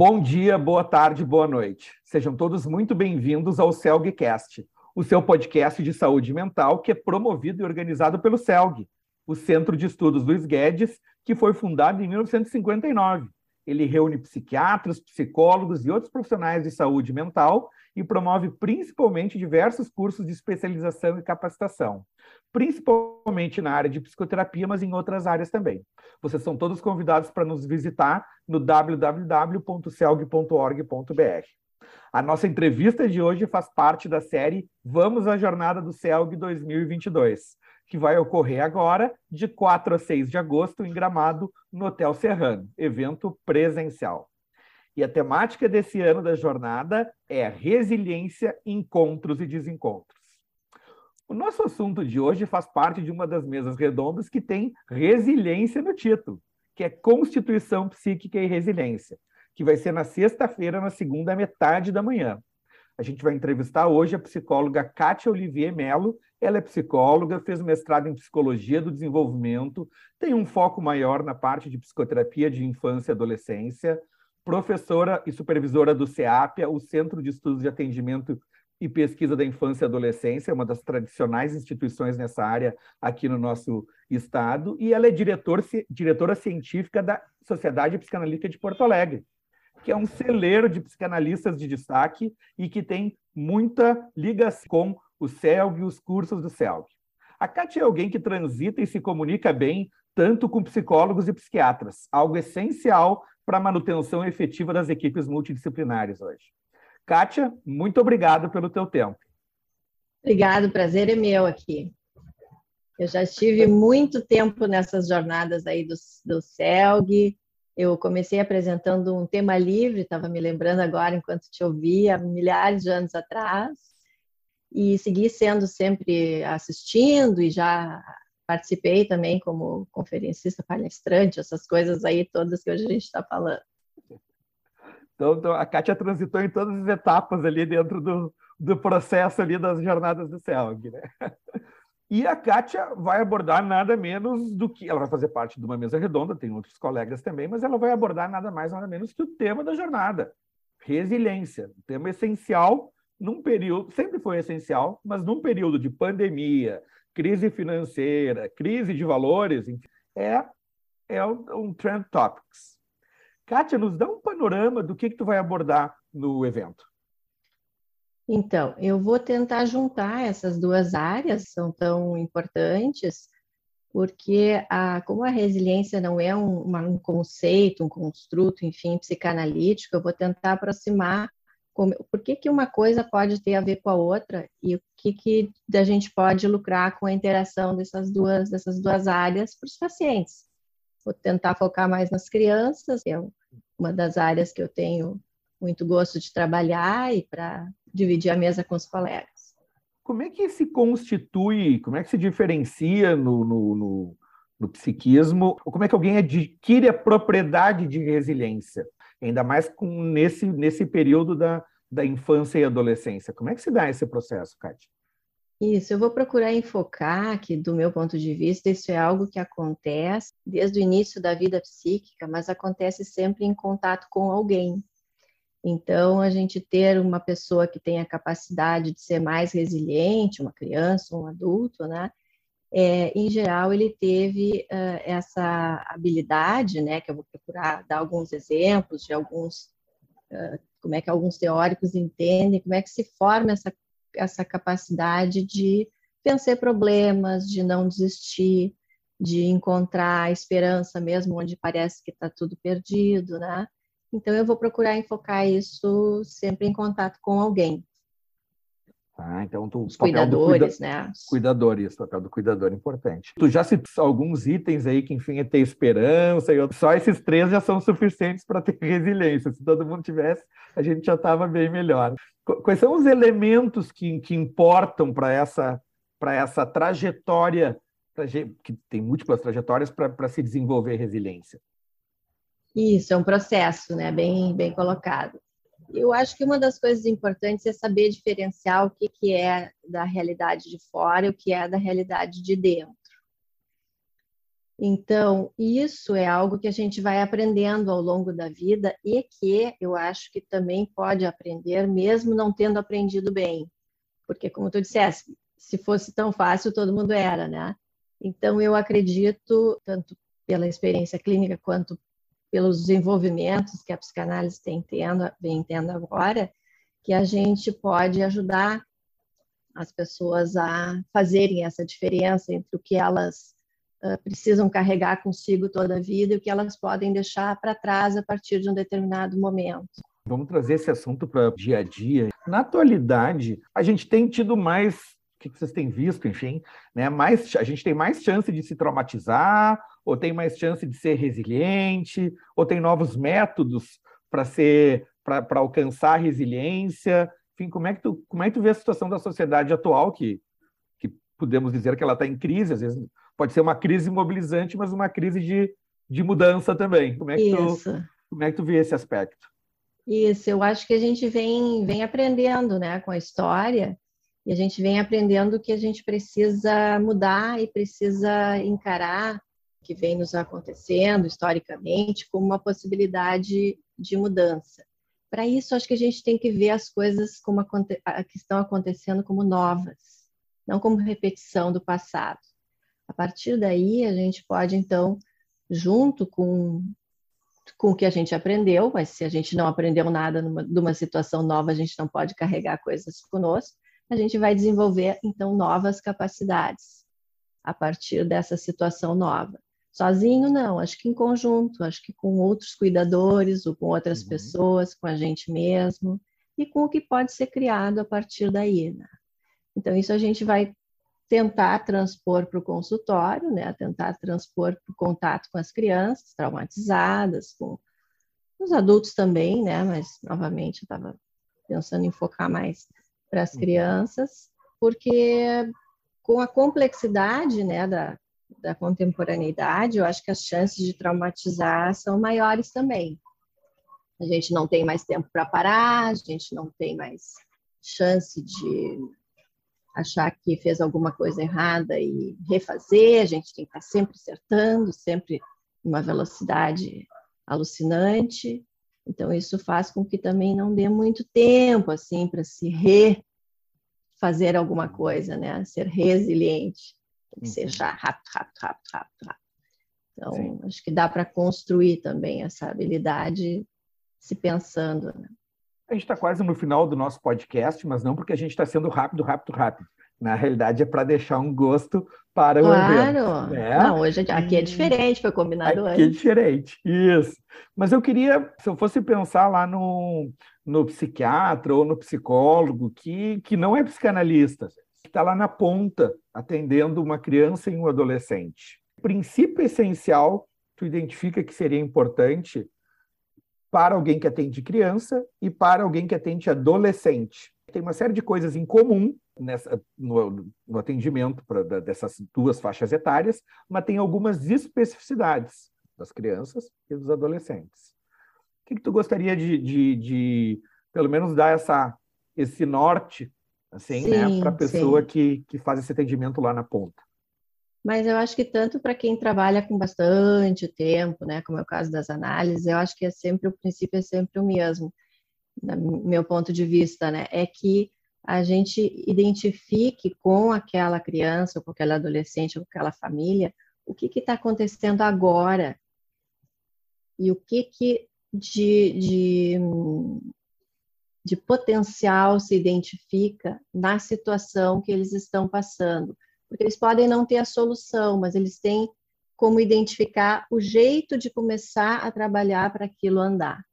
Bom dia, boa tarde, boa noite. Sejam todos muito bem-vindos ao CELGcast, o seu podcast de saúde mental que é promovido e organizado pelo CELG, o Centro de Estudos Luiz Guedes, que foi fundado em 1959. Ele reúne psiquiatras, psicólogos e outros profissionais de saúde mental e promove principalmente diversos cursos de especialização e capacitação, principalmente na área de psicoterapia, mas em outras áreas também. Vocês são todos convidados para nos visitar no www.celg.org.br. A nossa entrevista de hoje faz parte da série Vamos à Jornada do CELG 2022, que vai ocorrer agora, de 4 a 6 de agosto, em Gramado, no Hotel Serrano, evento presencial. E a temática desse ano da jornada é resiliência, encontros e desencontros. O nosso assunto de hoje faz parte de uma das mesas redondas que tem resiliência no título, que é Constituição Psíquica e Resiliência, que vai ser na sexta-feira, na segunda metade da manhã. A gente vai entrevistar hoje a psicóloga Kátia Olivier Melo. Ela é psicóloga, fez mestrado em psicologia do desenvolvimento, tem um foco maior na parte de psicoterapia de infância e adolescência, professora e supervisora do CEAPIA, o Centro de Estudos de Atendimento e Pesquisa da Infância e Adolescência, uma das tradicionais instituições nessa área aqui no nosso estado, e ela é diretor, diretora científica da Sociedade Psicanalítica de Porto Alegre, que é um celeiro de psicanalistas de destaque e que tem muita ligação com o CELG e os cursos do CELG. A Kátia é alguém que transita e se comunica bem tanto com psicólogos e psiquiatras, algo essencial para a manutenção efetiva das equipes multidisciplinares hoje. Kátia, muito obrigado pelo teu tempo. Obrigado, o prazer é meu aqui. Eu já estive muito tempo nessas jornadas aí do, do CELG. Eu comecei apresentando um tema livre, estava me lembrando agora enquanto te ouvia, milhares de anos atrás, e segui sendo sempre assistindo e já participei também como conferencista, palestrante, essas coisas aí todas que hoje a gente está falando. Então, então, a Kátia transitou em todas as etapas ali dentro do, do processo ali das jornadas do CELG, né? E a Kátia vai abordar nada menos do que. Ela vai fazer parte de uma mesa redonda, tem outros colegas também, mas ela vai abordar nada mais, nada menos que o tema da jornada: resiliência. Um tema essencial num período, sempre foi essencial, mas num período de pandemia, crise financeira, crise de valores, é, é um trend topics. Kátia, nos dá um panorama do que, que tu vai abordar no evento. Então, eu vou tentar juntar essas duas áreas, são tão importantes, porque a, como a resiliência não é um, uma, um conceito, um construto, enfim, psicanalítico, eu vou tentar aproximar como, por que, que uma coisa pode ter a ver com a outra e o que, que a gente pode lucrar com a interação dessas duas, dessas duas áreas para os pacientes. Vou tentar focar mais nas crianças, que é uma das áreas que eu tenho muito gosto de trabalhar e para dividir a mesa com os colegas. Como é que se constitui, como é que se diferencia no, no, no, no psiquismo, como é que alguém adquire a propriedade de resiliência? Ainda mais com nesse, nesse período da, da infância e adolescência. Como é que se dá esse processo, Kátia? Isso, eu vou procurar enfocar que, do meu ponto de vista, isso é algo que acontece desde o início da vida psíquica, mas acontece sempre em contato com alguém. Então, a gente ter uma pessoa que tem a capacidade de ser mais resiliente, uma criança, um adulto, né? É, em geral, ele teve uh, essa habilidade, né, que eu vou procurar dar alguns exemplos de alguns, uh, como é que alguns teóricos entendem, como é que se forma essa, essa capacidade de vencer problemas, de não desistir, de encontrar esperança mesmo onde parece que está tudo perdido, né? Então, eu vou procurar enfocar isso sempre em contato com alguém. Tá? Então, tu, Os cuidadores, cuida... né? Cuidadores, o papel do cuidador é importante. Tu já citou alguns itens aí que, enfim, é ter esperança, e só esses três já são suficientes para ter resiliência. Se todo mundo tivesse, a gente já estava bem melhor. Quais são os elementos que, que importam para essa, essa trajetória, que tem múltiplas trajetórias, para se desenvolver resiliência? Isso, é um processo, né? Bem, bem colocado. Eu acho que uma das coisas importantes é saber diferenciar o que, que é da realidade de fora e o que é da realidade de dentro. Então, isso é algo que a gente vai aprendendo ao longo da vida e que eu acho que também pode aprender, mesmo não tendo aprendido bem. Porque, como tu disseste, se fosse tão fácil, todo mundo era, né? Então, eu acredito, tanto pela experiência clínica quanto pelos desenvolvimentos que a psicanálise tem tendo, vem tendo agora, que a gente pode ajudar as pessoas a fazerem essa diferença entre o que elas uh, precisam carregar consigo toda a vida e o que elas podem deixar para trás a partir de um determinado momento. Vamos trazer esse assunto para o dia a dia. Na atualidade, a gente tem tido mais o que vocês têm visto, enfim, né? Mais, a gente tem mais chance de se traumatizar, ou tem mais chance de ser resiliente, ou tem novos métodos para ser para alcançar a resiliência. Enfim, como é que tu como é que tu vê a situação da sociedade atual que que podemos dizer que ela está em crise, às vezes pode ser uma crise mobilizante, mas uma crise de, de mudança também. Como é que Isso. tu como é que tu vê esse aspecto? Isso, eu acho que a gente vem vem aprendendo, né, com a história e a gente vem aprendendo que a gente precisa mudar e precisa encarar que vem nos acontecendo historicamente como uma possibilidade de mudança. Para isso, acho que a gente tem que ver as coisas como que estão acontecendo como novas, não como repetição do passado. A partir daí, a gente pode, então, junto com, com o que a gente aprendeu, mas se a gente não aprendeu nada numa, numa situação nova, a gente não pode carregar coisas conosco, a gente vai desenvolver então novas capacidades a partir dessa situação nova. Sozinho, não, acho que em conjunto, acho que com outros cuidadores ou com outras uhum. pessoas, com a gente mesmo e com o que pode ser criado a partir daí. Né? Então, isso a gente vai tentar transpor para o consultório, né? tentar transpor para o contato com as crianças traumatizadas, com os adultos também, né? mas novamente eu estava pensando em focar mais para as uhum. crianças, porque com a complexidade né, da, da contemporaneidade, eu acho que as chances de traumatizar são maiores também. A gente não tem mais tempo para parar, a gente não tem mais chance de achar que fez alguma coisa errada e refazer, a gente tem que estar sempre acertando, sempre uma velocidade alucinante. Então, isso faz com que também não dê muito tempo, assim, para se refazer alguma coisa, né? Ser resiliente. Tem que ser uhum. já rápido, rápido, rápido, rápido, rápido. Então, Sim. acho que dá para construir também essa habilidade se pensando, né? A gente está quase no final do nosso podcast, mas não porque a gente está sendo rápido, rápido, rápido. Na realidade, é para deixar um gosto para claro. o evento. Claro! Né? Não, hoje aqui é diferente, foi combinado aqui é antes. é diferente, isso. Mas eu queria, se eu fosse pensar lá no, no psiquiatra ou no psicólogo, que, que não é psicanalista, que está lá na ponta, atendendo uma criança e um adolescente. O princípio essencial, tu identifica que seria importante para alguém que atende criança e para alguém que atende adolescente. Tem uma série de coisas em comum nessa, no, no atendimento pra, dessas duas faixas etárias, mas tem algumas especificidades das crianças e dos adolescentes. O que, que tu gostaria de, de, de, pelo menos, dar essa, esse norte assim, né, para a pessoa que, que faz esse atendimento lá na ponta? Mas eu acho que tanto para quem trabalha com bastante tempo, né, como é o caso das análises, eu acho que é sempre o princípio é sempre o mesmo, no meu ponto de vista, né, é que a gente identifique com aquela criança, ou com aquele adolescente, ou com aquela família, o que está acontecendo agora. E o que, que de, de, de potencial se identifica na situação que eles estão passando. Porque eles podem não ter a solução, mas eles têm como identificar o jeito de começar a trabalhar para aquilo andar.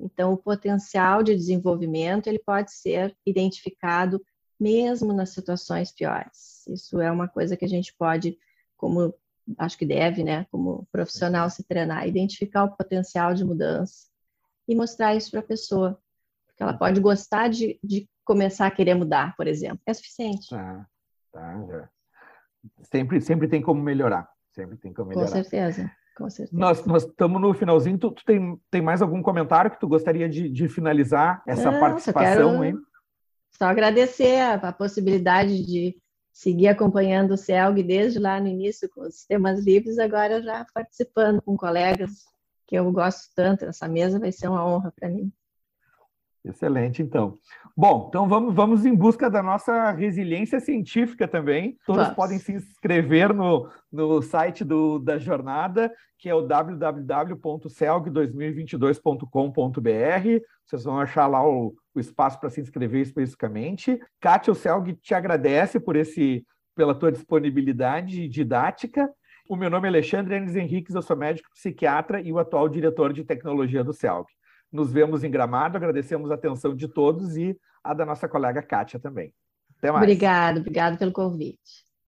Então, o potencial de desenvolvimento ele pode ser identificado mesmo nas situações piores. Isso é uma coisa que a gente pode, como acho que deve, né, como profissional se treinar, identificar o potencial de mudança e mostrar isso para a pessoa, ela pode gostar de, de começar a querer mudar, por exemplo, é suficiente. Tá, tá, já. Sempre, sempre tem como melhorar, sempre tem como melhorar. Com certeza. Com certeza. Nós, nós estamos no finalzinho. Tu, tu, tem, tem mais algum comentário que tu gostaria de, de finalizar essa Não, participação? Só, quero, só agradecer a, a, possibilidade de segui acompanhando o CELG desde lá no início com os temas livres, agora já participando com colegas que eu gosto tanto. Essa mesa vai ser uma honra para mim. Excelente, então. Bom, então vamos, vamos em busca da nossa resiliência científica também. Todos vamos. podem se inscrever no, no site do, da jornada, que é o www.celg2022.com.br. Vocês vão achar lá o, o espaço para se inscrever especificamente. Kátia, o Celg te agradece por esse, pela tua disponibilidade didática. O meu nome é Alexandre Enes Henriques, eu sou médico psiquiatra e o atual diretor de tecnologia do CELG. Nos vemos em Gramado, agradecemos a atenção de todos e a da nossa colega Kátia também. Até mais. Obrigado, obrigado pelo convite.